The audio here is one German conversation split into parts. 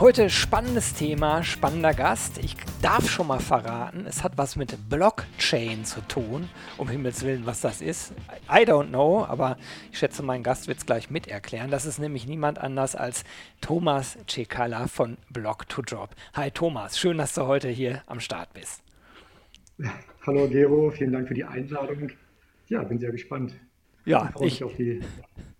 Heute spannendes Thema, spannender Gast. Ich darf schon mal verraten, es hat was mit Blockchain zu tun. Um Himmels Willen, was das ist. I don't know, aber ich schätze, mein Gast wird es gleich mit erklären. Das ist nämlich niemand anders als Thomas Cekala von Block2Job. Hi Thomas, schön, dass du heute hier am Start bist. Hallo Gero, vielen Dank für die Einladung. Ja, bin sehr gespannt. Ja, ich mich auf die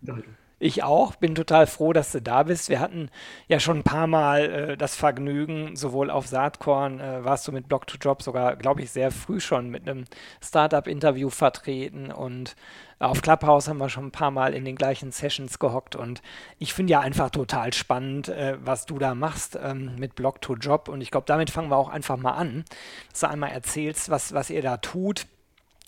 Unterhaltung. Ich auch, bin total froh, dass du da bist. Wir hatten ja schon ein paar Mal äh, das Vergnügen, sowohl auf Saatkorn äh, warst du mit Block2Job sogar, glaube ich, sehr früh schon mit einem Startup-Interview vertreten und auf Clubhouse haben wir schon ein paar Mal in den gleichen Sessions gehockt und ich finde ja einfach total spannend, äh, was du da machst ähm, mit Block2Job und ich glaube, damit fangen wir auch einfach mal an, dass du einmal erzählst, was, was ihr da tut,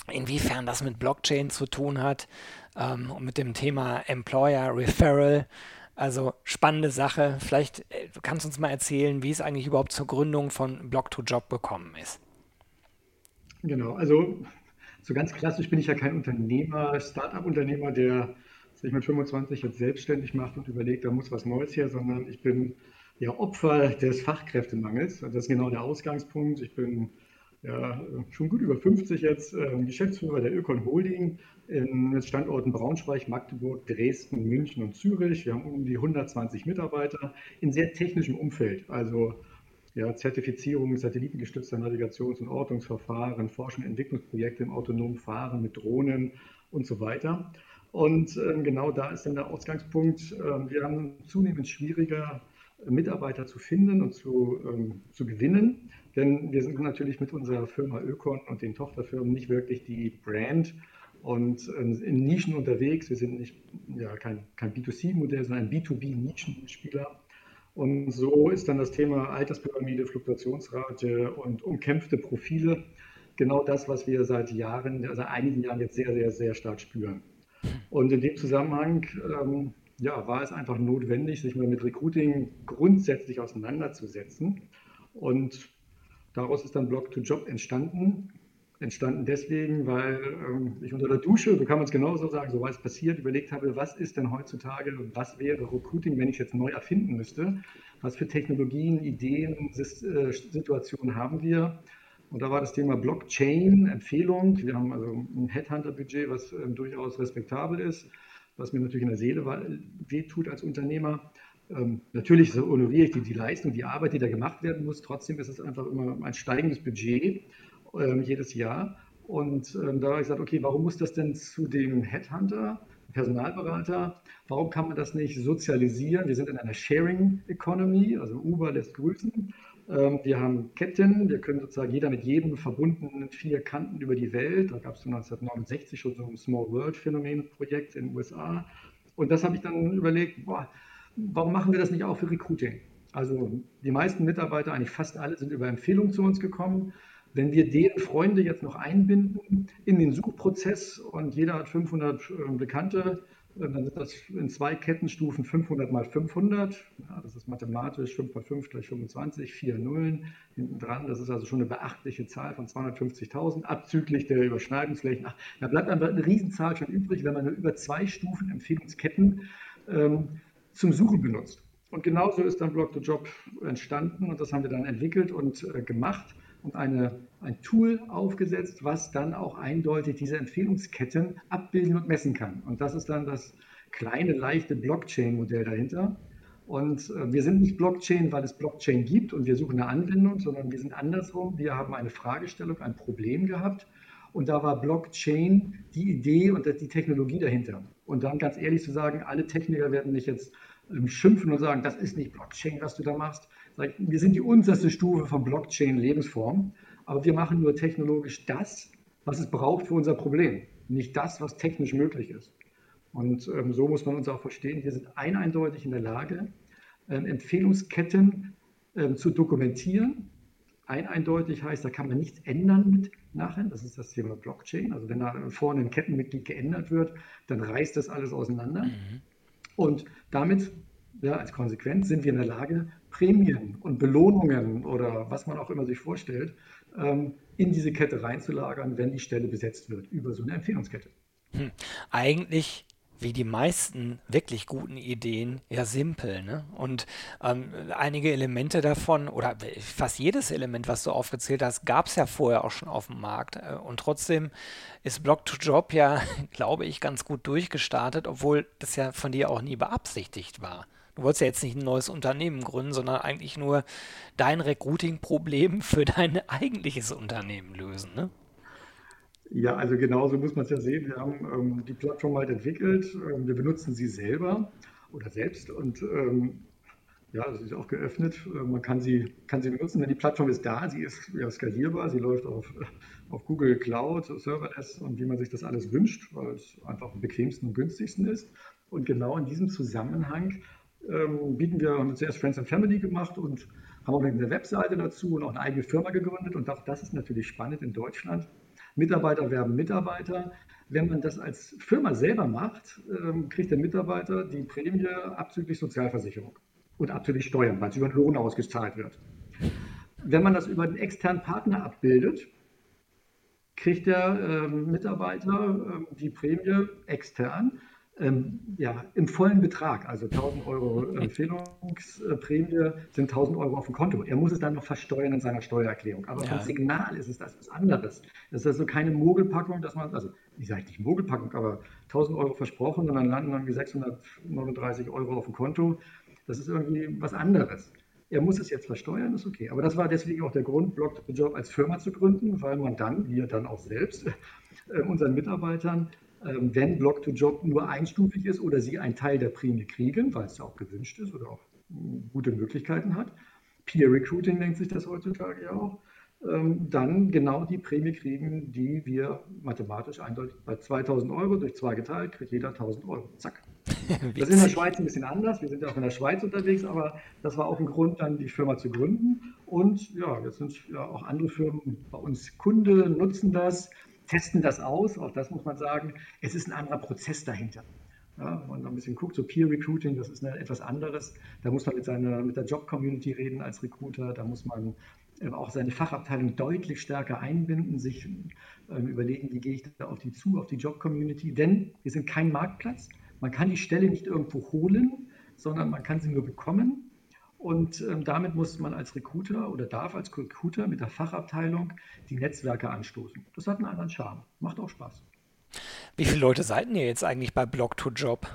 inwiefern das mit Blockchain zu tun hat ähm, und mit dem Thema Employer Referral. Also spannende Sache. Vielleicht äh, kannst du uns mal erzählen, wie es eigentlich überhaupt zur Gründung von Block2Job gekommen ist. Genau, also so ganz klassisch bin ich ja kein Unternehmer, Start-up-Unternehmer, der sich mit 25 jetzt selbstständig macht und überlegt, da muss was Neues her, sondern ich bin ja Opfer des Fachkräftemangels. Das ist genau der Ausgangspunkt. Ich bin ja, schon gut über 50 jetzt, äh, Geschäftsführer der Ökon Holding in Standorten Braunschweig, Magdeburg, Dresden, München und Zürich. Wir haben um die 120 Mitarbeiter in sehr technischem Umfeld, also ja, Zertifizierung satellitengestützter Navigations- und Ortungsverfahren, Forschung und Entwicklungsprojekte im autonomen Fahren mit Drohnen und so weiter. Und äh, genau da ist dann der Ausgangspunkt. Äh, wir haben zunehmend schwieriger, Mitarbeiter zu finden und zu, ähm, zu gewinnen. Denn wir sind natürlich mit unserer Firma Ökon und den Tochterfirmen nicht wirklich die Brand und ähm, in Nischen unterwegs. Wir sind nicht ja, kein, kein B2C-Modell, sondern ein B2B-Nischenspieler. Und so ist dann das Thema Alterspyramide, Fluktuationsrate und umkämpfte Profile genau das, was wir seit Jahren, also einigen Jahren jetzt sehr, sehr, sehr stark spüren. Und in dem Zusammenhang ähm, ja, war es einfach notwendig, sich mal mit Recruiting grundsätzlich auseinanderzusetzen. Und daraus ist dann Blog-to-Job entstanden. Entstanden deswegen, weil ähm, ich unter der Dusche, so kann man es genauso sagen, so war es passiert, überlegt habe, was ist denn heutzutage, was wäre Recruiting, wenn ich jetzt neu erfinden müsste? Was für Technologien, Ideen, äh, Situationen haben wir? Und da war das Thema Blockchain, Empfehlung. Wir haben also ein Headhunter-Budget, was äh, durchaus respektabel ist was mir natürlich in der Seele wehtut als Unternehmer. Ähm, natürlich honoriere ich die, die, Leistung, die Arbeit, die da gemacht werden muss. Trotzdem ist es einfach immer ein steigendes Budget ähm, jedes Jahr. Und ähm, da habe ich gesagt, okay, warum muss das denn zu dem Headhunter, Personalberater, warum kann man das nicht sozialisieren? Wir sind in einer Sharing Economy, also Uber lässt grüßen. Ähm, wir haben Ketten, wir können sozusagen jeder mit jedem verbunden vier Kanten über die Welt. Da gab es 1969 schon so ein Small World Phänomen Projekt in den USA. Und das habe ich dann überlegt, boah, warum machen wir das nicht auch für Recruiting? Also die meisten Mitarbeiter, eigentlich fast alle, sind über Empfehlungen zu uns gekommen. Wenn wir deren Freunde jetzt noch einbinden in den Suchprozess und jeder hat 500 äh, Bekannte, dann sind das in zwei Kettenstufen 500 mal 500. Ja, das ist mathematisch 5 mal 5 gleich 25, vier Nullen hinten dran. Das ist also schon eine beachtliche Zahl von 250.000, abzüglich der Überschneidungsflächen. Ach, da bleibt einfach eine Riesenzahl schon übrig, wenn man nur über zwei Stufen Empfehlungsketten ähm, zum Suchen benutzt. Und genauso ist dann Block-to-Job entstanden und das haben wir dann entwickelt und äh, gemacht und eine, ein Tool aufgesetzt, was dann auch eindeutig diese Empfehlungsketten abbilden und messen kann. Und das ist dann das kleine, leichte Blockchain-Modell dahinter. Und äh, wir sind nicht Blockchain, weil es Blockchain gibt und wir suchen eine Anwendung, sondern wir sind andersrum. Wir haben eine Fragestellung, ein Problem gehabt und da war Blockchain die Idee und die Technologie dahinter. Und dann ganz ehrlich zu sagen, alle Techniker werden mich jetzt ähm, schimpfen und sagen, das ist nicht Blockchain, was du da machst. Wir sind die unterste Stufe von Blockchain-Lebensform, aber wir machen nur technologisch das, was es braucht für unser Problem, nicht das, was technisch möglich ist. Und ähm, so muss man uns auch verstehen, wir sind eindeutig in der Lage, ähm, Empfehlungsketten ähm, zu dokumentieren, ein eindeutig heißt, da kann man nichts ändern mit nachher. Das ist das Thema Blockchain. Also wenn da vorne ein Kettenmitglied geändert wird, dann reißt das alles auseinander. Mhm. Und damit, ja, als Konsequenz sind wir in der Lage, Prämien und Belohnungen oder was man auch immer sich vorstellt, ähm, in diese Kette reinzulagern, wenn die Stelle besetzt wird, über so eine Empfehlungskette. Hm. Eigentlich wie die meisten wirklich guten Ideen ja simpel. Ne? Und ähm, einige Elemente davon oder fast jedes Element, was du aufgezählt hast, gab es ja vorher auch schon auf dem Markt. Äh, und trotzdem ist Block-to-Job ja, glaube ich, ganz gut durchgestartet, obwohl das ja von dir auch nie beabsichtigt war. Du wolltest ja jetzt nicht ein neues Unternehmen gründen, sondern eigentlich nur dein Recruiting-Problem für dein eigentliches Unternehmen lösen. Ne? Ja, also genauso muss man es ja sehen. Wir haben ähm, die Plattform halt entwickelt, ähm, wir benutzen sie selber oder selbst und ähm, ja, sie ist auch geöffnet. Äh, man kann sie, kann sie benutzen, denn die Plattform ist da, sie ist ja skalierbar, sie läuft auf, auf Google Cloud, Serverless und wie man sich das alles wünscht, weil es einfach am bequemsten und günstigsten ist. Und genau in diesem Zusammenhang ähm, bieten wir, haben zuerst Friends and Family gemacht und haben auch eine Webseite dazu und auch eine eigene Firma gegründet. Und auch das ist natürlich spannend in Deutschland Mitarbeiter werben Mitarbeiter. Wenn man das als Firma selber macht, ähm, kriegt der Mitarbeiter die Prämie abzüglich Sozialversicherung und abzüglich Steuern, weil es über den Lohn ausgezahlt wird. Wenn man das über einen externen Partner abbildet, kriegt der ähm, Mitarbeiter ähm, die Prämie extern ähm, ja, im vollen Betrag, also 1000 Euro Empfehlungsprämie sind 1000 Euro auf dem Konto. Er muss es dann noch versteuern in seiner Steuererklärung. Aber ja. vom Signal ist es das was anderes. Das ist also keine Mogelpackung, dass man, also ich sage nicht Mogelpackung, aber 1000 Euro versprochen und dann landen irgendwie 639 Euro auf dem Konto. Das ist irgendwie was anderes. Er muss es jetzt versteuern, ist okay. Aber das war deswegen auch der Grund, Block Job als Firma zu gründen, weil man dann, wir dann auch selbst, äh, unseren Mitarbeitern wenn Block-to-Job nur einstufig ist oder sie einen Teil der Prämie kriegen, weil es ja auch gewünscht ist oder auch hm, gute Möglichkeiten hat. Peer Recruiting nennt sich das heutzutage ja auch. Ähm, dann genau die Prämie kriegen, die wir mathematisch eindeutig bei 2000 Euro durch zwei geteilt, kriegt jeder 1000 Euro. Zack. das ist in der Schweiz ein bisschen anders. Wir sind ja auch in der Schweiz unterwegs, aber das war auch ein Grund, dann die Firma zu gründen. Und ja, jetzt sind ja auch andere Firmen bei uns Kunde, nutzen das testen das aus, auch das muss man sagen. Es ist ein anderer Prozess dahinter. Ja, wenn man ein bisschen guckt, so Peer Recruiting, das ist eine, etwas anderes. Da muss man mit, seiner, mit der Job-Community reden als Recruiter, da muss man ähm, auch seine Fachabteilung deutlich stärker einbinden, sich ähm, überlegen, wie gehe ich da auf die zu, auf die Job-Community. Denn wir sind kein Marktplatz. Man kann die Stelle nicht irgendwo holen, sondern man kann sie nur bekommen. Und ähm, damit muss man als Recruiter oder darf als Recruiter mit der Fachabteilung die Netzwerke anstoßen. Das hat einen anderen Charme. Macht auch Spaß. Wie viele Leute seid ihr jetzt eigentlich bei Blog2Job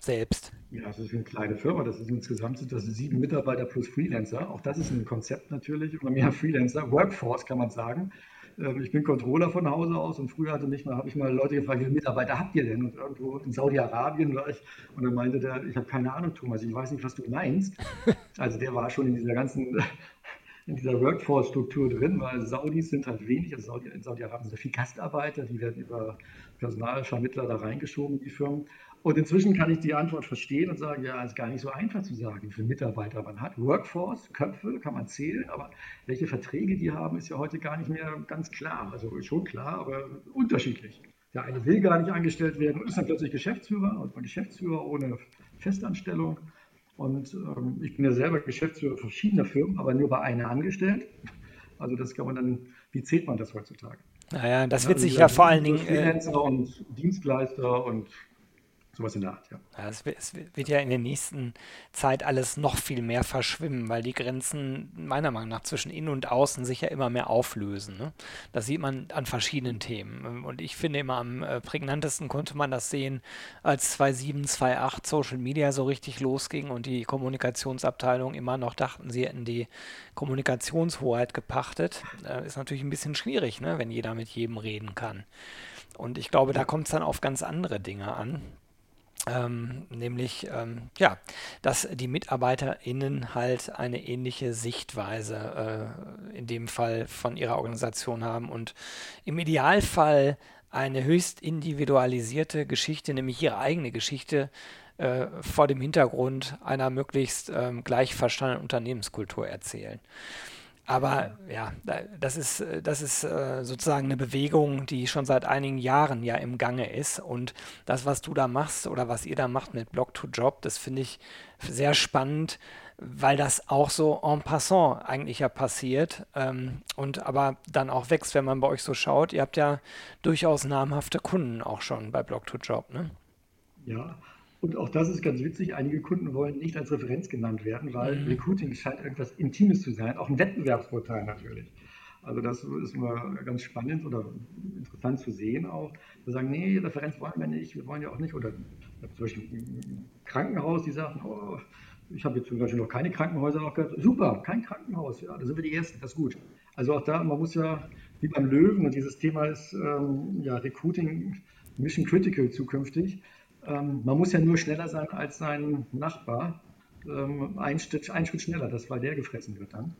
selbst? Ja, das ist eine kleine Firma. Das ist insgesamt sind das sieben Mitarbeiter plus Freelancer. Auch das ist ein Konzept natürlich. Immer mehr Freelancer. Workforce kann man sagen. Ähm, ich bin Controller von Hause aus und früher hatte mich mal, habe ich mal Leute gefragt, wie viele Mitarbeiter habt ihr denn? Und irgendwo in Saudi-Arabien war ich und dann meinte der, ich habe keine Ahnung, Thomas, ich weiß nicht, was du meinst. Also der war schon in dieser ganzen in dieser Workforce-Struktur drin, weil Saudis sind halt wenig, also Saudi, in Saudi-Arabien sind viel Gastarbeiter, die werden über Personalvermittler da reingeschoben, die Firmen. Und inzwischen kann ich die Antwort verstehen und sagen, ja, es ist gar nicht so einfach zu sagen, wie viele Mitarbeiter man hat. Workforce, Köpfe kann man zählen, aber welche Verträge die haben, ist ja heute gar nicht mehr ganz klar. Also schon klar, aber unterschiedlich. Der eine will gar nicht angestellt werden und ist dann plötzlich Geschäftsführer und Geschäftsführer ohne Festanstellung. Und ähm, ich bin ja selber Geschäftsführer verschiedener Firmen, aber nur bei einer angestellt. Also das kann man dann, wie zählt man das heutzutage? Naja, das wird also sich ja vor allen Dingen. Äh, Freelancer äh, und Dienstleister und Sowas in der Art, ja. ja es, wird, es, wird, ja in der nächsten Zeit alles noch viel mehr verschwimmen, weil die Grenzen meiner Meinung nach zwischen innen und außen sich ja immer mehr auflösen. Ne? Das sieht man an verschiedenen Themen. Und ich finde immer am äh, prägnantesten konnte man das sehen, als 2007, 2008 Social Media so richtig losging und die Kommunikationsabteilung immer noch dachten, sie hätten die Kommunikationshoheit gepachtet. Äh, ist natürlich ein bisschen schwierig, ne? wenn jeder mit jedem reden kann. Und ich glaube, da kommt es dann auf ganz andere Dinge an. Ähm, nämlich, ähm, ja, dass die MitarbeiterInnen halt eine ähnliche Sichtweise äh, in dem Fall von ihrer Organisation haben und im Idealfall eine höchst individualisierte Geschichte, nämlich ihre eigene Geschichte, äh, vor dem Hintergrund einer möglichst ähm, gleich verstandenen Unternehmenskultur erzählen. Aber ja, das ist, das ist äh, sozusagen eine Bewegung, die schon seit einigen Jahren ja im Gange ist. Und das, was du da machst oder was ihr da macht mit Block to Job, das finde ich sehr spannend, weil das auch so en passant eigentlich ja passiert ähm, und aber dann auch wächst, wenn man bei euch so schaut. Ihr habt ja durchaus namhafte Kunden auch schon bei Block to Job, ne? Ja, und auch das ist ganz witzig. Einige Kunden wollen nicht als Referenz genannt werden, weil mhm. Recruiting scheint irgendwas Intimes zu sein, auch ein Wettbewerbsvorteil natürlich. Also das ist immer ganz spannend oder interessant zu sehen auch. Wir sagen, nee, Referenz wollen wir nicht, wir wollen ja auch nicht. Oder zum Beispiel ein Krankenhaus, die sagen, oh, ich habe jetzt zum Beispiel noch keine Krankenhäuser noch gehört. Super, kein Krankenhaus, ja, da sind wir die Ersten, das ist gut. Also auch da, man muss ja, wie beim Löwen, und dieses Thema ist ähm, ja Recruiting Mission Critical zukünftig, ähm, man muss ja nur schneller sein als sein Nachbar. Ähm, ein, Schritt, ein Schritt schneller, das weil der gefressen wird dann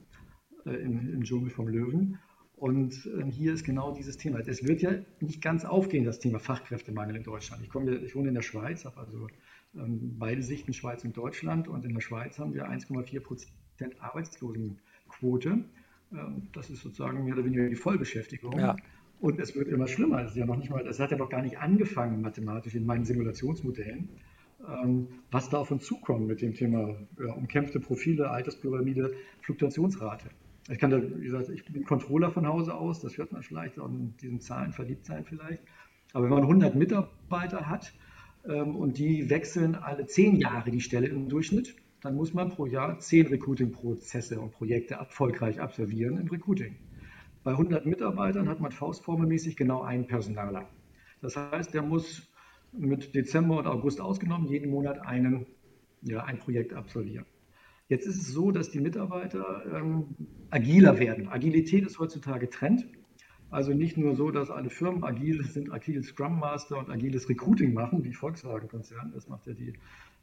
äh, im, im Dschungel vom Löwen. Und ähm, hier ist genau dieses Thema. Es wird ja nicht ganz aufgehen, das Thema Fachkräftemangel in Deutschland. Ich, komme, ich wohne in der Schweiz, habe also ähm, beide Sichten, Schweiz und Deutschland. Und in der Schweiz haben wir 1,4 Prozent Arbeitslosenquote. Ähm, das ist sozusagen mehr oder weniger die Vollbeschäftigung. Ja. Und es wird immer schlimmer. Es, ist ja noch nicht mal, es hat ja noch gar nicht angefangen mathematisch in meinen Simulationsmodellen, ähm, was da auf uns zukommt mit dem Thema ja, umkämpfte Profile, Alterspyramide, Fluktuationsrate. Ich kann da, wie gesagt, ich bin Controller von Hause aus, das hört man vielleicht auch in diesen Zahlen verliebt sein vielleicht. Aber wenn man 100 Mitarbeiter hat ähm, und die wechseln alle 10 Jahre die Stelle im Durchschnitt, dann muss man pro Jahr 10 Recruiting-Prozesse und Projekte erfolgreich absolvieren im Recruiting. Bei 100 Mitarbeitern hat man faustformelmäßig genau einen Personaler. Das heißt, der muss mit Dezember und August ausgenommen jeden Monat einen, ja, ein Projekt absolvieren. Jetzt ist es so, dass die Mitarbeiter ähm, agiler werden. Agilität ist heutzutage Trend. Also nicht nur so, dass alle Firmen agil sind, agile Scrum Master und agiles Recruiting machen, wie Volkswagen-Konzern. Das macht ja die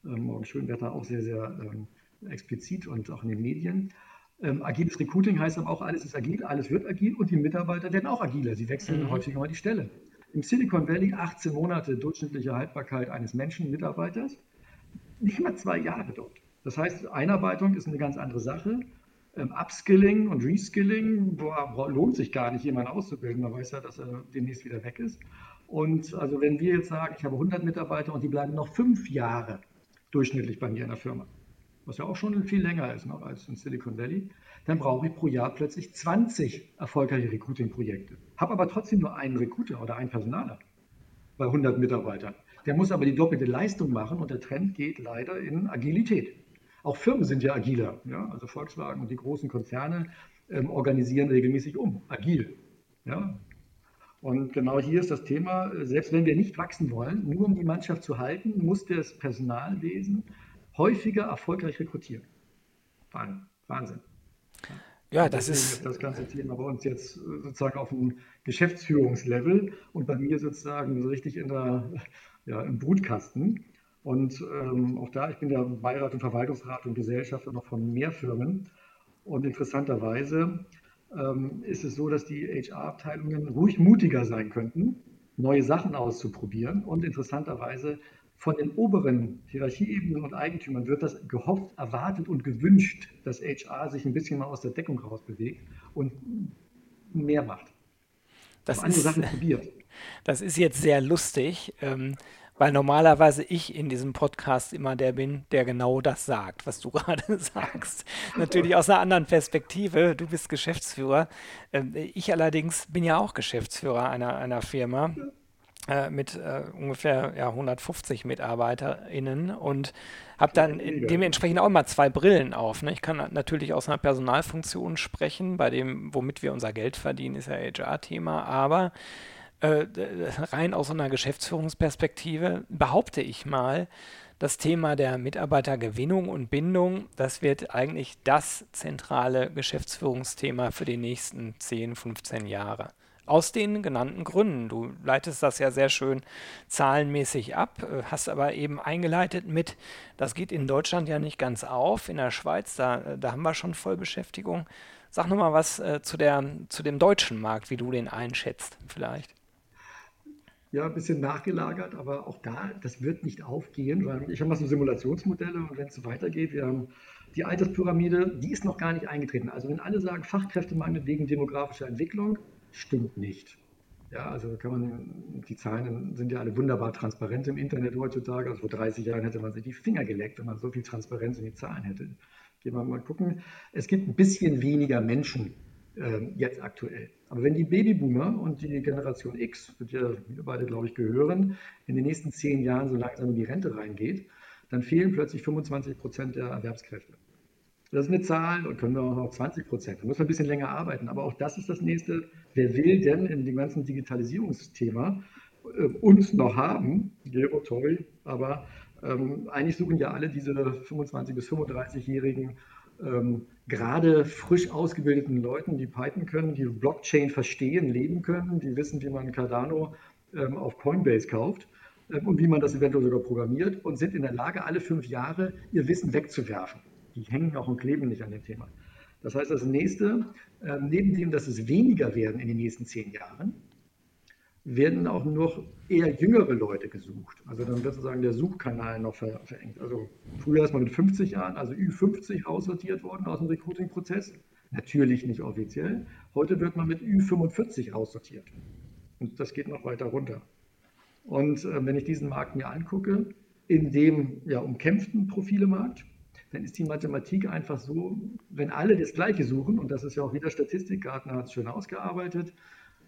äh, Morgen Schönwetter auch sehr, sehr ähm, explizit und auch in den Medien. Ähm, agiles Recruiting heißt aber auch, alles ist agil, alles wird agil und die Mitarbeiter werden auch agiler. Sie wechseln mhm. häufiger mal die Stelle. Im Silicon Valley 18 Monate durchschnittliche Haltbarkeit eines Menschen, Mitarbeiters, nicht mal zwei Jahre dort. Das heißt, Einarbeitung ist eine ganz andere Sache. Ähm, Upskilling und Reskilling boah, lohnt sich gar nicht, jemanden auszubilden. Man weiß ja, dass er demnächst wieder weg ist. Und also wenn wir jetzt sagen, ich habe 100 Mitarbeiter und die bleiben noch fünf Jahre durchschnittlich bei mir in der Firma, was ja auch schon viel länger ist noch als in Silicon Valley, dann brauche ich pro Jahr plötzlich 20 erfolgreiche Recruiting-Projekte. Habe aber trotzdem nur einen Recruiter oder einen Personaler bei 100 Mitarbeitern. Der muss aber die doppelte Leistung machen und der Trend geht leider in Agilität. Auch Firmen sind ja agiler. Ja? Also Volkswagen und die großen Konzerne ähm, organisieren regelmäßig um, agil. Ja? Und genau hier ist das Thema, selbst wenn wir nicht wachsen wollen, nur um die Mannschaft zu halten, muss das Personalwesen häufiger erfolgreich rekrutieren. Wahnsinn. Ja, das ist, ist das ganze Thema bei uns jetzt sozusagen auf dem Geschäftsführungslevel und bei mir sozusagen so richtig in der, ja, im Brutkasten. Und ähm, auch da, ich bin ja Beirat und Verwaltungsrat und Gesellschafter noch von mehr Firmen. Und interessanterweise ähm, ist es so, dass die HR-Abteilungen ruhig mutiger sein könnten, neue Sachen auszuprobieren. Und interessanterweise von den oberen Hierarchieebenen und Eigentümern wird das gehofft, erwartet und gewünscht, dass HR sich ein bisschen mal aus der Deckung rausbewegt und mehr macht. Das andere ist, Sachen probiert. Das ist jetzt sehr lustig, ähm, weil normalerweise ich in diesem Podcast immer der bin, der genau das sagt, was du gerade sagst. Natürlich aus einer anderen Perspektive. Du bist Geschäftsführer. Ähm, ich allerdings bin ja auch Geschäftsführer einer, einer Firma. Ja mit äh, ungefähr ja, 150 MitarbeiterInnen und habe dann dementsprechend auch immer zwei Brillen auf. Ne? Ich kann natürlich aus einer Personalfunktion sprechen, bei dem, womit wir unser Geld verdienen, ist ja HR-Thema, aber äh, rein aus einer Geschäftsführungsperspektive behaupte ich mal, das Thema der Mitarbeitergewinnung und Bindung, das wird eigentlich das zentrale Geschäftsführungsthema für die nächsten 10, 15 Jahre. Aus den genannten Gründen. Du leitest das ja sehr schön zahlenmäßig ab, äh, hast aber eben eingeleitet mit, das geht in Deutschland ja nicht ganz auf, in der Schweiz, da, äh, da haben wir schon Vollbeschäftigung. Sag nochmal was äh, zu, der, zu dem deutschen Markt, wie du den einschätzt vielleicht. Ja, ein bisschen nachgelagert, aber auch da, das wird nicht aufgehen, weil ich habe mal so Simulationsmodelle und wenn es so weitergeht, wir haben die Alterspyramide, die ist noch gar nicht eingetreten. Also wenn alle sagen, Fachkräftemangel wegen demografischer Entwicklung, stimmt nicht. Ja, also kann man, die Zahlen sind ja alle wunderbar transparent im Internet heutzutage. Also vor 30 Jahren hätte man sich die Finger geleckt, wenn man so viel Transparenz in die Zahlen hätte. Gehen wir mal gucken. Es gibt ein bisschen weniger Menschen äh, jetzt aktuell. Aber wenn die Babyboomer und die Generation X, zu der wir beide, glaube ich, gehören, in den nächsten zehn Jahren so langsam in die Rente reingeht, dann fehlen plötzlich 25 Prozent der Erwerbskräfte. Das ist eine Zahl und können wir auch noch 20 Prozent. Da muss man ein bisschen länger arbeiten. Aber auch das ist das nächste. Wer will denn in dem ganzen Digitalisierungsthema äh, uns noch haben? Gero, toll. Aber ähm, eigentlich suchen ja alle diese 25- bis 35-Jährigen ähm, gerade frisch ausgebildeten Leuten, die Python können, die Blockchain verstehen, leben können, die wissen, wie man Cardano ähm, auf Coinbase kauft ähm, und wie man das eventuell sogar programmiert und sind in der Lage, alle fünf Jahre ihr Wissen wegzuwerfen die hängen auch und kleben nicht an dem Thema. Das heißt, das nächste, neben dem, dass es weniger werden in den nächsten zehn Jahren, werden auch noch eher jüngere Leute gesucht. Also dann wird sozusagen der Suchkanal noch verengt. Also früher ist man mit 50 Jahren, also Ü50 aussortiert worden aus dem Recruiting-Prozess. Natürlich nicht offiziell. Heute wird man mit Ü45 aussortiert. Und das geht noch weiter runter. Und äh, wenn ich diesen Markt mir angucke, in dem ja, umkämpften Profilemarkt, dann ist die Mathematik einfach so, wenn alle das Gleiche suchen, und das ist ja auch wieder Statistik, Gartner hat es schön ausgearbeitet,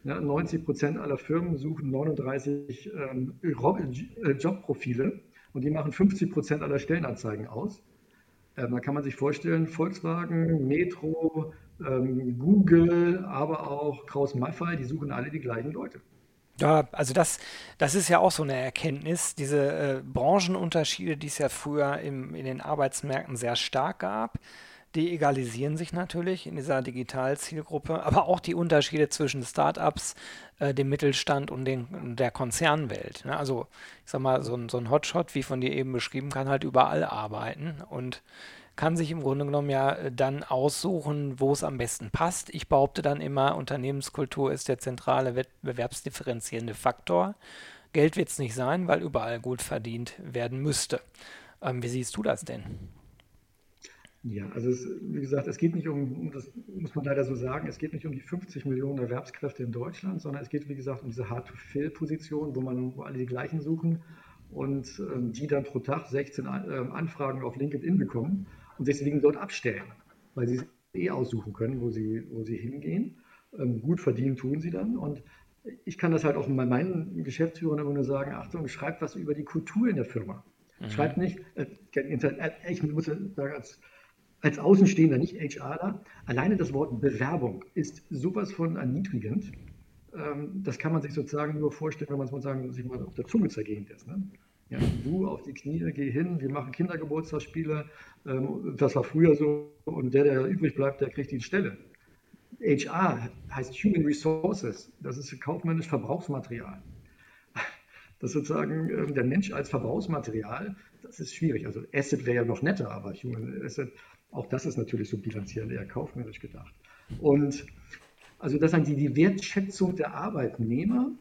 ja, 90 Prozent aller Firmen suchen 39 ähm, äh, Jobprofile und die machen 50 Prozent aller Stellenanzeigen aus. Ähm, da kann man sich vorstellen, Volkswagen, Metro, ähm, Google, aber auch Kraus-Maffei, die suchen alle die gleichen Leute. Ja, also das, das ist ja auch so eine Erkenntnis, diese äh, Branchenunterschiede, die es ja früher im, in den Arbeitsmärkten sehr stark gab, die egalisieren sich natürlich in dieser Digitalzielgruppe, aber auch die Unterschiede zwischen Startups, äh, dem Mittelstand und den, der Konzernwelt. Ne? Also ich sag mal, so so ein Hotshot, wie von dir eben beschrieben, kann halt überall arbeiten und kann sich im Grunde genommen ja äh, dann aussuchen, wo es am besten passt. Ich behaupte dann immer, Unternehmenskultur ist der zentrale wettbewerbsdifferenzierende Faktor. Geld wird es nicht sein, weil überall gut verdient werden müsste. Ähm, wie siehst du das denn? Ja, also es, wie gesagt, es geht nicht um, das muss man leider so sagen, es geht nicht um die 50 Millionen Erwerbskräfte in Deutschland, sondern es geht, wie gesagt, um diese Hard-to-Fill-Position, wo man, wo alle die gleichen suchen und ähm, die dann pro Tag 16 äh, Anfragen auf LinkedIn bekommen und deswegen dort abstellen, weil sie es eh aussuchen können, wo sie, wo sie hingehen. Ähm, gut verdienen tun sie dann. Und ich kann das halt auch bei meinen Geschäftsführern immer nur sagen, Achtung, schreibt was über die Kultur in der Firma. Mhm. Schreibt nicht, äh, äh ich muss sagen, als, als Außenstehender, nicht HRler, alleine das Wort Bewerbung ist sowas von erniedrigend. Ähm, das kann man sich sozusagen nur vorstellen, wenn man es mal sagen, sich mal auf der Zunge zergehend ist. Ne? Ja, du auf die Knie, geh hin, wir machen Kindergeburtstagsspiele. Ähm, das war früher so. Und der, der übrig bleibt, der kriegt die Stelle. HR heißt Human Resources. Das ist kaufmännisch Verbrauchsmaterial. Das sozusagen ähm, der Mensch als Verbrauchsmaterial, das ist schwierig. Also Asset wäre ja noch netter, aber Human Asset, auch das ist natürlich so bilanziell eher kaufmännisch gedacht. Und also das heißt, die Wertschätzung der Arbeitnehmer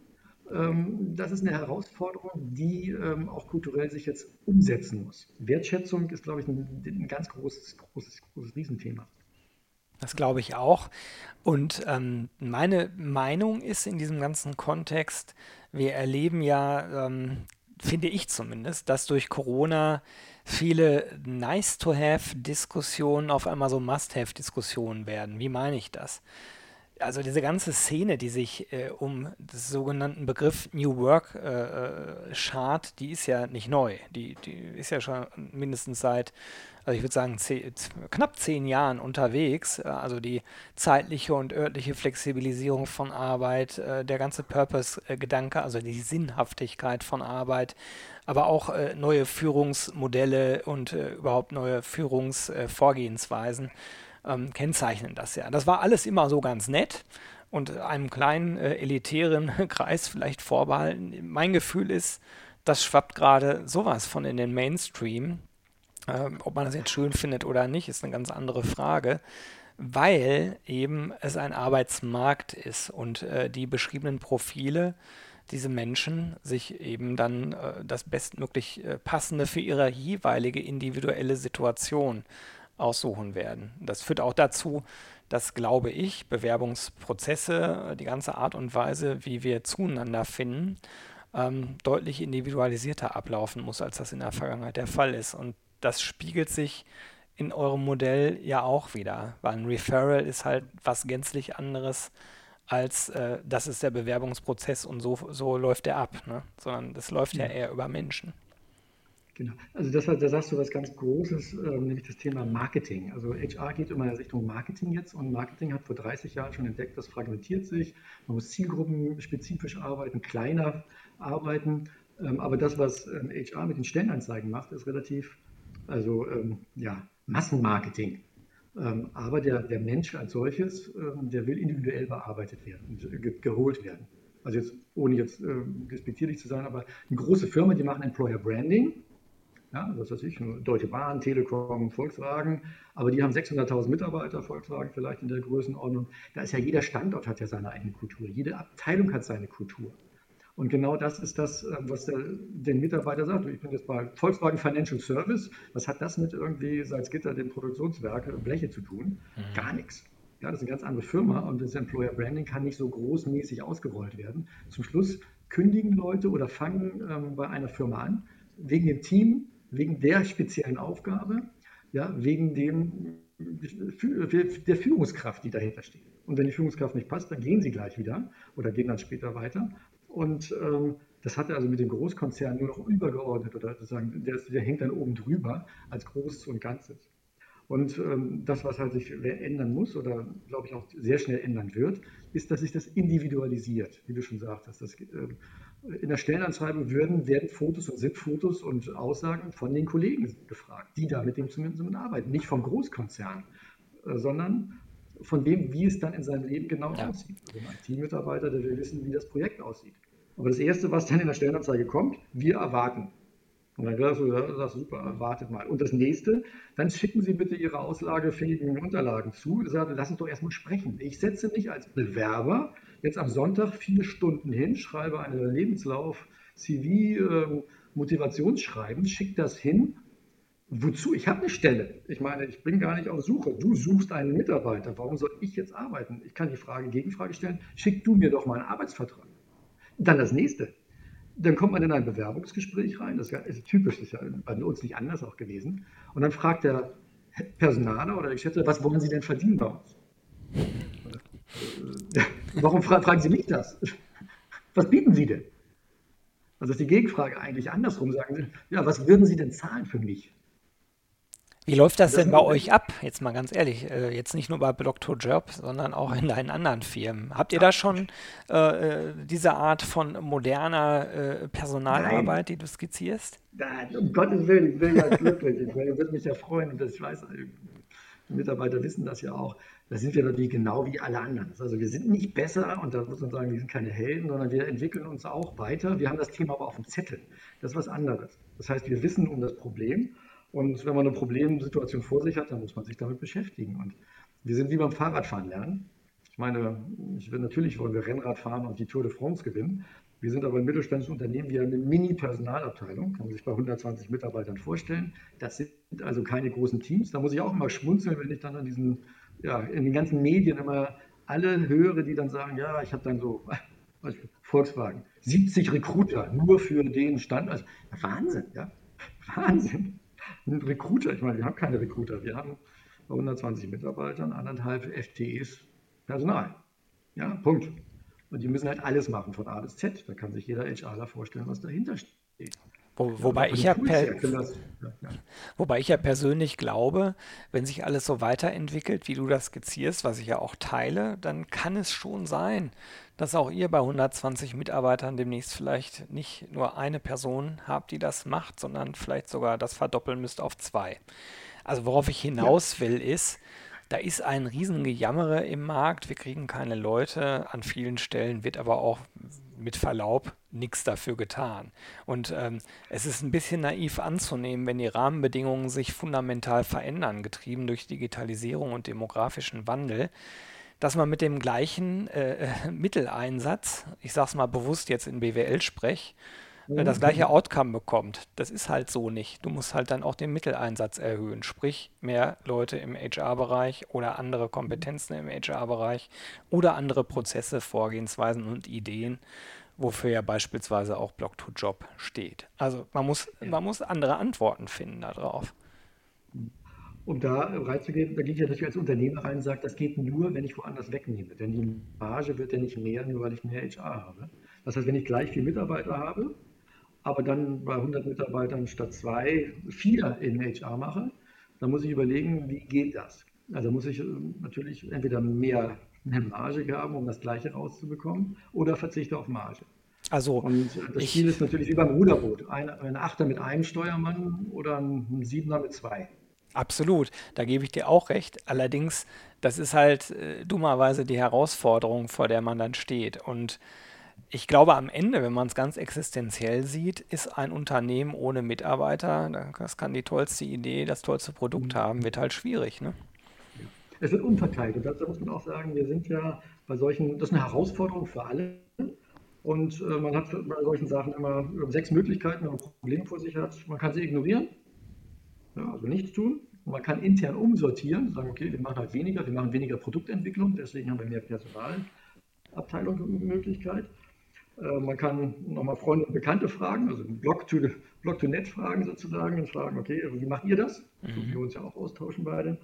das ist eine Herausforderung, die ähm, auch kulturell sich jetzt umsetzen muss. Wertschätzung ist, glaube ich, ein, ein ganz großes, großes, großes Riesenthema. Das glaube ich auch. Und ähm, meine Meinung ist in diesem ganzen Kontext, wir erleben ja, ähm, finde ich zumindest, dass durch Corona viele Nice-to-have-Diskussionen auf einmal so Must-have-Diskussionen werden. Wie meine ich das? Also diese ganze Szene, die sich äh, um den sogenannten Begriff New Work äh, äh, schart, die ist ja nicht neu. Die, die ist ja schon mindestens seit, also ich würde sagen, zehn, knapp zehn Jahren unterwegs. Äh, also die zeitliche und örtliche Flexibilisierung von Arbeit, äh, der ganze Purpose-Gedanke, also die Sinnhaftigkeit von Arbeit, aber auch äh, neue Führungsmodelle und überhaupt neue Führungsvorgehensweisen ähm, kennzeichnen das ja. Das war alles immer so ganz nett und einem kleinen äh, elitären Kreis vielleicht vorbehalten. Mein Gefühl ist, das schwappt gerade sowas von in den Mainstream. Ähm, ob man das jetzt schön findet oder nicht, ist eine ganz andere Frage, weil eben es ein Arbeitsmarkt ist und äh, die beschriebenen Profile diese Menschen sich eben dann äh, das bestmöglich äh, passende für ihre jeweilige individuelle Situation aussuchen werden. Das führt auch dazu, dass, glaube ich, Bewerbungsprozesse, die ganze Art und Weise, wie wir zueinander finden, ähm, deutlich individualisierter ablaufen muss, als das in der Vergangenheit der Fall ist. Und das spiegelt sich in eurem Modell ja auch wieder, weil ein Referral ist halt was gänzlich anderes als äh, das ist der Bewerbungsprozess und so, so läuft der ab, ne? sondern das läuft ja. ja eher über Menschen. Genau. Also das, da sagst du was ganz Großes, äh, nämlich das Thema Marketing. Also HR geht immer in Richtung Marketing jetzt und Marketing hat vor 30 Jahren schon entdeckt, das fragmentiert sich. Man muss zielgruppenspezifisch arbeiten, kleiner arbeiten. Ähm, aber das, was ähm, HR mit den Stellenanzeigen macht, ist relativ, also ähm, ja, Massenmarketing. Ähm, aber der, der Mensch als solches, ähm, der will individuell bearbeitet werden ge geholt werden. Also jetzt, ohne jetzt äh, despektierlich zu sein, aber eine große Firma, die machen Employer Branding ja, was weiß ich, Deutsche Bahn, Telekom, Volkswagen, aber die haben 600.000 Mitarbeiter, Volkswagen vielleicht in der Größenordnung. Da ist ja jeder Standort hat ja seine eigene Kultur, jede Abteilung hat seine Kultur. Und genau das ist das, äh, was der, den Mitarbeiter sagt. Ich bin jetzt bei Volkswagen Financial Service. Was hat das mit irgendwie Salzgitter, dem Produktionswerke, Bleche zu tun? Mhm. Gar nichts. Ja, das ist eine ganz andere Firma und das Employer Branding kann nicht so großmäßig ausgerollt werden. Zum Schluss kündigen Leute oder fangen ähm, bei einer Firma an, wegen dem Team, wegen der speziellen Aufgabe, ja, wegen dem, der Führungskraft, die dahinter steht. Und wenn die Führungskraft nicht passt, dann gehen sie gleich wieder oder gehen dann später weiter. Und ähm, das hat er also mit dem Großkonzern nur noch übergeordnet oder sozusagen, der, der hängt dann oben drüber als Großes und Ganzes. Und ähm, das, was halt sich ändern muss oder glaube ich auch sehr schnell ändern wird, ist, dass sich das individualisiert, wie du schon sagtest. Das, äh, in der Stellenanzeige würden, werden Fotos und sind Fotos und Aussagen von den Kollegen gefragt, die da mit dem zumindest arbeiten. Nicht vom Großkonzern, äh, sondern von dem, wie es dann in seinem Leben genau ja. aussieht. Also ein Teammitarbeiter, der will wissen, wie das Projekt aussieht. Aber das Erste, was dann in der Stellenanzeige kommt, wir erwarten. Und dann sagst du, ja, sagst, super, wartet mal. Und das nächste, dann schicken Sie bitte Ihre auslagefähigen Unterlagen zu. Sagen, lass uns doch erstmal sprechen. Ich setze mich als Bewerber jetzt am Sonntag vier Stunden hin, schreibe einen Lebenslauf, CV, äh, Motivationsschreiben, schicke das hin. Wozu? Ich habe eine Stelle. Ich meine, ich bin gar nicht auf Suche. Du suchst einen Mitarbeiter. Warum soll ich jetzt arbeiten? Ich kann die Frage, Gegenfrage stellen. Schick du mir doch mal einen Arbeitsvertrag. Dann das nächste. Dann kommt man in ein Bewerbungsgespräch rein. Das ist typisch, das ist ja bei uns nicht anders auch gewesen. Und dann fragt der Personaler oder der Geschäftsführer, was wollen Sie denn verdienen bei uns? Warum fra fragen Sie mich das? Was bieten Sie denn? Also ist die Gegenfrage eigentlich andersrum. Sagen Sie, ja, was würden Sie denn zahlen für mich? Wie läuft das, das denn bei euch ab? Jetzt mal ganz ehrlich, äh, jetzt nicht nur bei Dr. Job, sondern auch in deinen anderen Firmen. Habt ihr da schon äh, äh, diese Art von moderner äh, Personalarbeit, Nein. die du skizzierst? Nein, um Gottes Willen, ich bin ja glücklich. Ich würde mich ja freuen, und das, ich weiß, die Mitarbeiter wissen das ja auch. Da sind wir natürlich genau wie alle anderen. Also wir sind nicht besser und da muss man sagen, wir sind keine Helden, sondern wir entwickeln uns auch weiter. Wir haben das Thema aber auf dem Zettel. Das ist was anderes. Das heißt, wir wissen um das Problem und wenn man eine Problemsituation vor sich hat, dann muss man sich damit beschäftigen. Und wir sind wie beim Fahrradfahren lernen. Ich meine, ich will, natürlich wollen wir Rennrad fahren und die Tour de France gewinnen. Wir sind aber ein mittelständisches Unternehmen, wir haben eine Mini-Personalabteilung, kann man sich bei 120 Mitarbeitern vorstellen. Das sind also keine großen Teams. Da muss ich auch immer schmunzeln, wenn ich dann an diesen, ja, in den ganzen Medien immer alle höre, die dann sagen, ja, ich habe dann so, Volkswagen, 70 Recruiter nur für den Stand. Also Wahnsinn, ja, Wahnsinn ein Recruiter. Ich meine, wir haben keine Recruiter. Wir haben bei 120 Mitarbeitern anderthalb FTEs Personal. Ja, Punkt. Und die müssen halt alles machen von A bis Z. Da kann sich jeder HRler vorstellen, was dahinter steht. Wo, wobei, ich ja wobei ich ja persönlich glaube, wenn sich alles so weiterentwickelt, wie du das skizzierst, was ich ja auch teile, dann kann es schon sein, dass auch ihr bei 120 Mitarbeitern demnächst vielleicht nicht nur eine Person habt, die das macht, sondern vielleicht sogar das verdoppeln müsst auf zwei. Also worauf ich hinaus will, ist, da ist ein Riesengejammere im Markt, wir kriegen keine Leute, an vielen Stellen wird aber auch mit Verlaub nichts dafür getan. Und ähm, es ist ein bisschen naiv anzunehmen, wenn die Rahmenbedingungen sich fundamental verändern, getrieben durch Digitalisierung und demografischen Wandel, dass man mit dem gleichen äh, äh Mitteleinsatz, ich sage es mal bewusst jetzt in BWL-Sprech, äh, das gleiche Outcome bekommt. Das ist halt so nicht. Du musst halt dann auch den Mitteleinsatz erhöhen, sprich mehr Leute im HR-Bereich oder andere Kompetenzen im HR-Bereich oder andere Prozesse, Vorgehensweisen und Ideen, wofür ja beispielsweise auch Block-to-Job steht. Also man muss, man muss andere Antworten finden darauf. Um da reinzugehen, da gehe ich ja natürlich als Unternehmer rein und sage, das geht nur, wenn ich woanders wegnehme. Denn die Marge wird ja nicht mehr, nur weil ich mehr HR habe. Das heißt, wenn ich gleich vier Mitarbeiter habe, aber dann bei 100 Mitarbeitern statt zwei vier in HR mache, dann muss ich überlegen, wie geht das? Also muss ich äh, natürlich entweder mehr, mehr Marge haben, um das Gleiche rauszubekommen, oder verzichte auf Marge. Also, und das Spiel ist natürlich wie beim Ruderboot. Ein, ein Achter mit einem Steuermann oder ein Siebener mit zwei. Absolut, da gebe ich dir auch recht. Allerdings, das ist halt äh, dummerweise die Herausforderung, vor der man dann steht. Und ich glaube, am Ende, wenn man es ganz existenziell sieht, ist ein Unternehmen ohne Mitarbeiter, das kann die tollste Idee, das tollste Produkt mhm. haben, wird halt schwierig. Ne? Es wird umverteilt. Und dazu muss man auch sagen, wir sind ja bei solchen, das ist eine Herausforderung für alle. Und äh, man hat bei solchen Sachen immer sechs Möglichkeiten, wenn man ein Problem vor sich hat. Man kann sie ignorieren, ja, also nichts tun. Und man kann intern umsortieren, sagen, okay, wir machen halt weniger, wir machen weniger Produktentwicklung, deswegen haben wir mehr Personalabteilungsmöglichkeit. Äh, man kann nochmal Freunde und Bekannte fragen, also Blog-to-Net Blog fragen sozusagen und fragen, okay, wie macht ihr das? Mhm. So wir uns ja auch austauschen beide.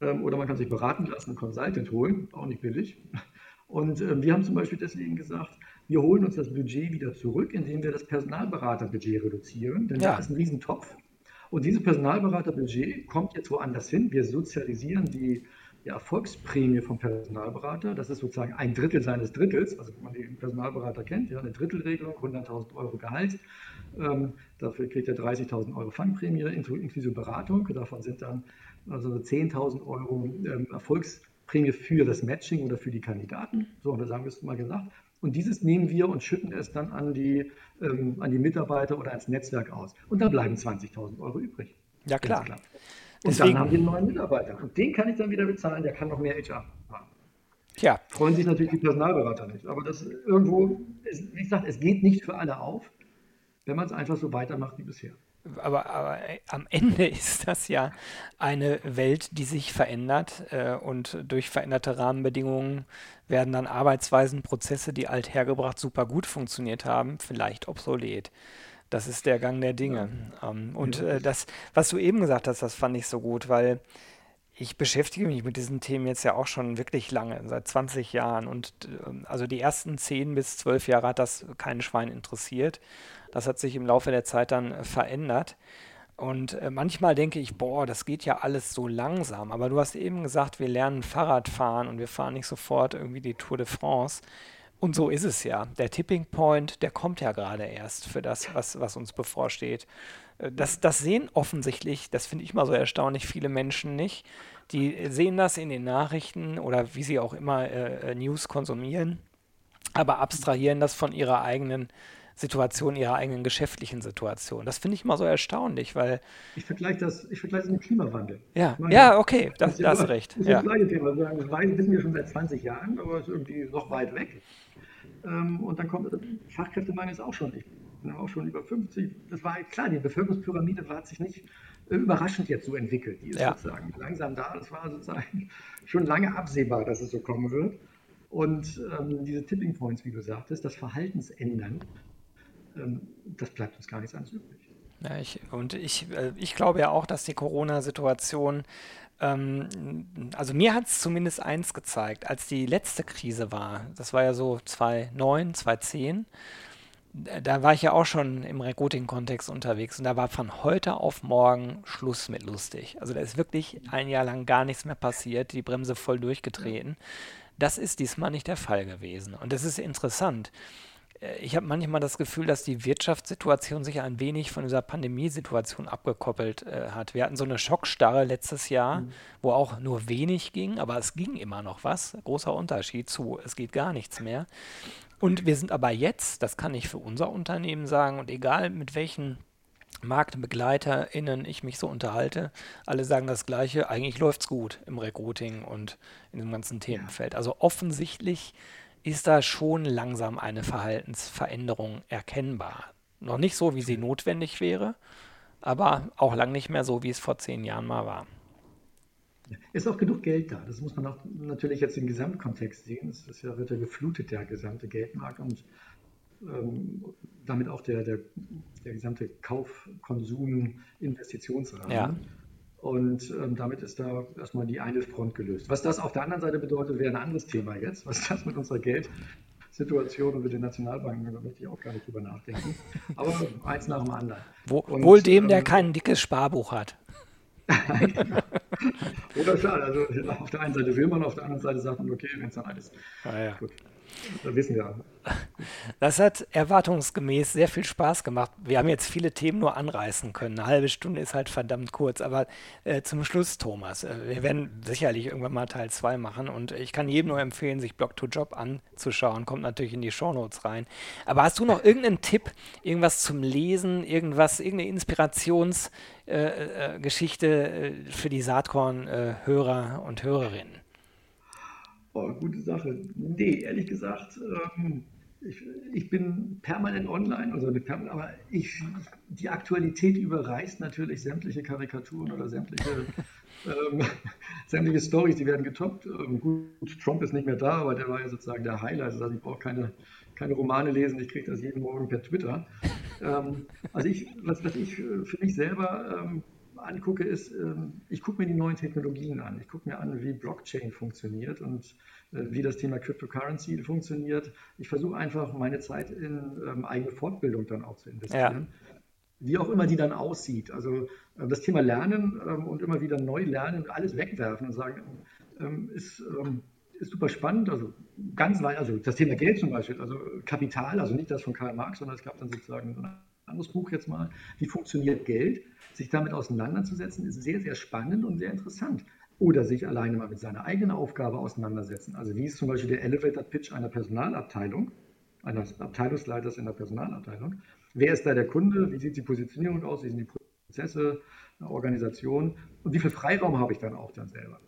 Ähm, oder man kann sich beraten lassen, einen Consultant holen, auch nicht billig. Und ähm, wir haben zum Beispiel deswegen gesagt, wir holen uns das Budget wieder zurück, indem wir das Personalberaterbudget reduzieren, denn ja. das ist ein Riesentopf. Und dieses Personalberaterbudget kommt jetzt woanders hin. Wir sozialisieren die die Erfolgsprämie vom Personalberater. Das ist sozusagen ein Drittel seines Drittels, also wenn man den Personalberater kennt, ja, eine Drittelregelung, 100.000 Euro Gehalt. Ähm, dafür kriegt er 30.000 Euro Fangprämie inklusive Beratung. Davon sind dann also 10.000 Euro ähm, Erfolgsprämie für das Matching oder für die Kandidaten. So haben wir sagen wir es mal gesagt. Und dieses nehmen wir und schütten es dann an die, ähm, an die Mitarbeiter oder ans Netzwerk aus. Und da bleiben 20.000 Euro übrig. Ja, klar. Klar. Und Deswegen, dann haben wir einen neuen Mitarbeiter. Und den kann ich dann wieder bezahlen, der kann noch mehr HR machen. Tja. Freuen sich natürlich die Personalberater nicht. Aber das irgendwo, ist, wie gesagt, es geht nicht für alle auf, wenn man es einfach so weitermacht wie bisher. Aber, aber äh, am Ende ist das ja eine Welt, die sich verändert äh, und durch veränderte Rahmenbedingungen werden dann Arbeitsweisen, Prozesse, die althergebracht super gut funktioniert haben, vielleicht obsolet. Das ist der Gang der Dinge. Ja. Ähm, und äh, das, was du eben gesagt hast, das fand ich so gut, weil ich beschäftige mich mit diesen Themen jetzt ja auch schon wirklich lange, seit 20 Jahren. Und äh, also die ersten 10 bis 12 Jahre hat das kein Schwein interessiert. Das hat sich im Laufe der Zeit dann äh, verändert. Und äh, manchmal denke ich, boah, das geht ja alles so langsam. Aber du hast eben gesagt, wir lernen Fahrradfahren und wir fahren nicht sofort irgendwie die Tour de France. Und so ist es ja. Der Tipping Point, der kommt ja gerade erst für das, was, was uns bevorsteht. Äh, das, das sehen offensichtlich, das finde ich mal so erstaunlich, viele Menschen nicht. Die sehen das in den Nachrichten oder wie sie auch immer äh, äh News konsumieren, aber abstrahieren das von ihrer eigenen Situation, ihrer eigenen geschäftlichen Situation. Das finde ich mal so erstaunlich, weil. Ich vergleiche das, ich vergleiche das mit Klimawandel. Ja, meine, ja, okay, das, das ist recht. Das ist ja. das gleiche Thema. Das wissen wir schon seit 20 Jahren, aber es ist irgendwie noch weit weg. Ähm, und dann kommt Fachkräftemangel ist auch schon, ich bin auch schon über 50. Das war klar, die Bevölkerungspyramide hat sich nicht äh, überraschend jetzt so entwickelt. Die ist ja. sozusagen langsam da. Das war sozusagen schon lange absehbar, dass es so kommen wird. Und ähm, diese Tipping Points, wie du sagtest, das Verhaltensändern, ähm, das bleibt uns gar nichts anderes übrig. Ja, ich, und ich, äh, ich glaube ja auch, dass die Corona-Situation ähm, also mir hat es zumindest eins gezeigt, als die letzte Krise war, das war ja so 2009, 2010, da war ich ja auch schon im Recruiting-Kontext unterwegs und da war von heute auf morgen Schluss mit lustig. Also da ist wirklich ein Jahr lang gar nichts mehr passiert, die Bremse voll durchgetreten. Das ist diesmal nicht der Fall gewesen. Und das ist interessant. Äh, ich habe manchmal das Gefühl, dass die Wirtschaftssituation sich ein wenig von dieser Pandemiesituation abgekoppelt äh, hat. Wir hatten so eine Schockstarre letztes Jahr, mhm. wo auch nur wenig ging, aber es ging immer noch was. Großer Unterschied zu, es geht gar nichts mehr. Und wir sind aber jetzt, das kann ich für unser Unternehmen sagen, und egal mit welchen MarktbegleiterInnen ich mich so unterhalte, alle sagen das Gleiche, eigentlich läuft es gut im Recruiting und in dem ganzen Themenfeld. Also offensichtlich ist da schon langsam eine Verhaltensveränderung erkennbar. Noch nicht so, wie sie notwendig wäre, aber auch lang nicht mehr so, wie es vor zehn Jahren mal war. Ist auch genug Geld da. Das muss man auch natürlich jetzt im Gesamtkontext sehen. Es ist ja, wird ja geflutet, der gesamte Geldmarkt und ähm, damit auch der, der, der gesamte Kauf-, Konsum-, Investitionsrahmen. Ja. Und ähm, damit ist da erstmal die eine Front gelöst. Was das auf der anderen Seite bedeutet, wäre ein anderes Thema jetzt. Was das mit unserer Geldsituation und mit den Nationalbanken, da möchte ich auch gar nicht drüber nachdenken. Aber eins nach dem anderen. Wo, und, wohl dem, ähm, der kein dickes Sparbuch hat. Oder klar, also auf der einen Seite will man, auf der anderen Seite sagt man, okay, wenn es dann alles. Ah, ja. Gut. Das wissen wir. Das hat erwartungsgemäß sehr viel Spaß gemacht. Wir haben jetzt viele Themen nur anreißen können. Eine halbe Stunde ist halt verdammt kurz. Aber äh, zum Schluss, Thomas, äh, wir werden sicherlich irgendwann mal Teil 2 machen. Und ich kann jedem nur empfehlen, sich Blog to Job anzuschauen. Kommt natürlich in die Shownotes rein. Aber hast du noch irgendeinen Tipp, irgendwas zum Lesen, irgendwas, irgendeine Inspirationsgeschichte äh, äh, äh, für die Saatkorn-Hörer und Hörerinnen? Oh, gute Sache. Nee, ehrlich gesagt, ähm, ich, ich, bin permanent online, also aber ich, die Aktualität überreißt natürlich sämtliche Karikaturen oder sämtliche, ähm, sämtliche Stories, die werden getoppt. Ähm, gut, Trump ist nicht mehr da, aber der war ja sozusagen der Highlight. Also ich brauche keine, keine Romane lesen, ich kriege das jeden Morgen per Twitter. Ähm, also ich, was, was ich für mich selber ähm, angucke, ist, ähm, ich gucke mir die neuen Technologien an. Ich gucke mir an, wie Blockchain funktioniert und wie das Thema Cryptocurrency funktioniert. Ich versuche einfach meine Zeit in ähm, eigene Fortbildung dann auch zu investieren. Ja. Wie auch immer die dann aussieht. Also äh, das Thema Lernen ähm, und immer wieder neu lernen und alles wegwerfen und sagen, ist, ist super spannend. Also ganz weit, also das Thema Geld zum Beispiel, also Kapital, also nicht das von Karl Marx, sondern es gab dann sozusagen ein anderes Buch jetzt mal, wie funktioniert Geld sich damit auseinanderzusetzen, ist sehr, sehr spannend und sehr interessant. Oder sich alleine mal mit seiner eigenen Aufgabe auseinandersetzen. Also wie ist zum Beispiel der Elevator Pitch einer Personalabteilung, eines Abteilungsleiters in der Personalabteilung. Wer ist da der Kunde? Wie sieht die Positionierung aus? Wie sind die Prozesse, Organisation? Und wie viel Freiraum habe ich dann auch dann selber?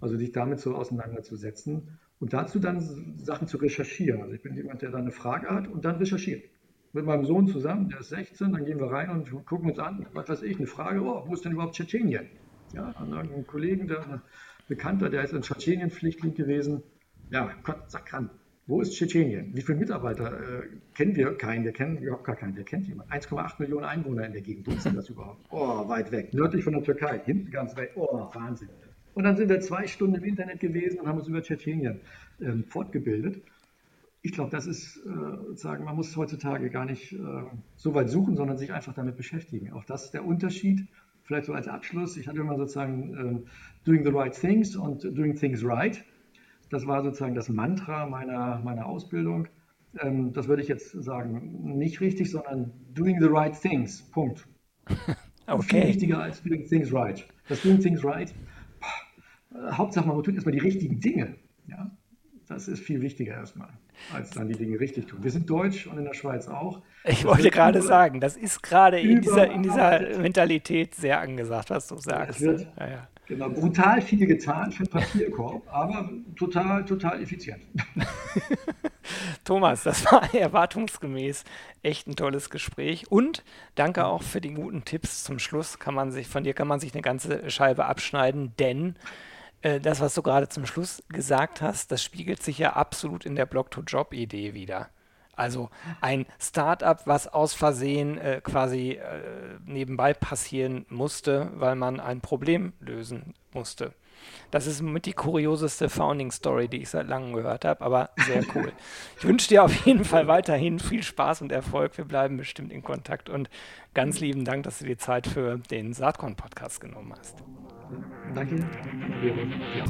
Also sich damit so auseinanderzusetzen und dazu dann Sachen zu recherchieren. Also ich bin jemand, der da eine Frage hat und dann recherchiert mit meinem Sohn zusammen, der ist 16, dann gehen wir rein und gucken uns an, was weiß ich, eine Frage, oh, wo ist denn überhaupt Tschetschenien? Ja, einen Kollegen, der, ein Bekannter, der ist in Tschetschenien-Pflichtling gewesen. Ja, Gott, sag ran, wo ist Tschetschenien? Wie viele Mitarbeiter äh, kennen wir? Keinen, wir kennen überhaupt gar keinen, der kennt jemand. 1,8 Millionen Einwohner in der Gegend, wo ist denn das überhaupt? Oh, weit weg, nördlich von der Türkei, hinten ganz weg, oh, Wahnsinn. Und dann sind wir zwei Stunden im Internet gewesen und haben uns über Tschetschenien ähm, fortgebildet ich glaube, das ist äh, sagen, man muss heutzutage gar nicht äh, so weit suchen, sondern sich einfach damit beschäftigen. Auch das ist der Unterschied. Vielleicht so als Abschluss. Ich hatte immer sozusagen äh, Doing the Right Things und Doing Things Right. Das war sozusagen das Mantra meiner, meiner Ausbildung. Ähm, das würde ich jetzt sagen, nicht richtig, sondern Doing the Right Things. Punkt. Okay. Viel wichtiger als Doing Things Right. Das Doing Things Right, boah, Hauptsache man tut erstmal die richtigen Dinge. Ja? Das ist viel wichtiger erstmal, als dann die Dinge richtig tun. Wir sind deutsch und in der Schweiz auch. Ich wollte gerade sagen, das ist gerade in dieser, in dieser Mentalität sehr angesagt, was du sagst. Es wird ja, ja. Genau, brutal viel getan für Papierkorb, aber total, total effizient. Thomas, das war erwartungsgemäß echt ein tolles Gespräch und danke auch für die guten Tipps zum Schluss. Kann man sich, von dir kann man sich eine ganze Scheibe abschneiden, denn äh, das, was du gerade zum Schluss gesagt hast, das spiegelt sich ja absolut in der Blog-to-Job-Idee wieder. Also ein Startup, was aus Versehen äh, quasi äh, nebenbei passieren musste, weil man ein Problem lösen musste. Das ist mit die kurioseste Founding Story, die ich seit langem gehört habe, aber sehr cool. ich wünsche dir auf jeden Fall weiterhin viel Spaß und Erfolg. Wir bleiben bestimmt in Kontakt und ganz lieben Dank, dass du dir Zeit für den Saatkorn Podcast genommen hast. Danke. Ja.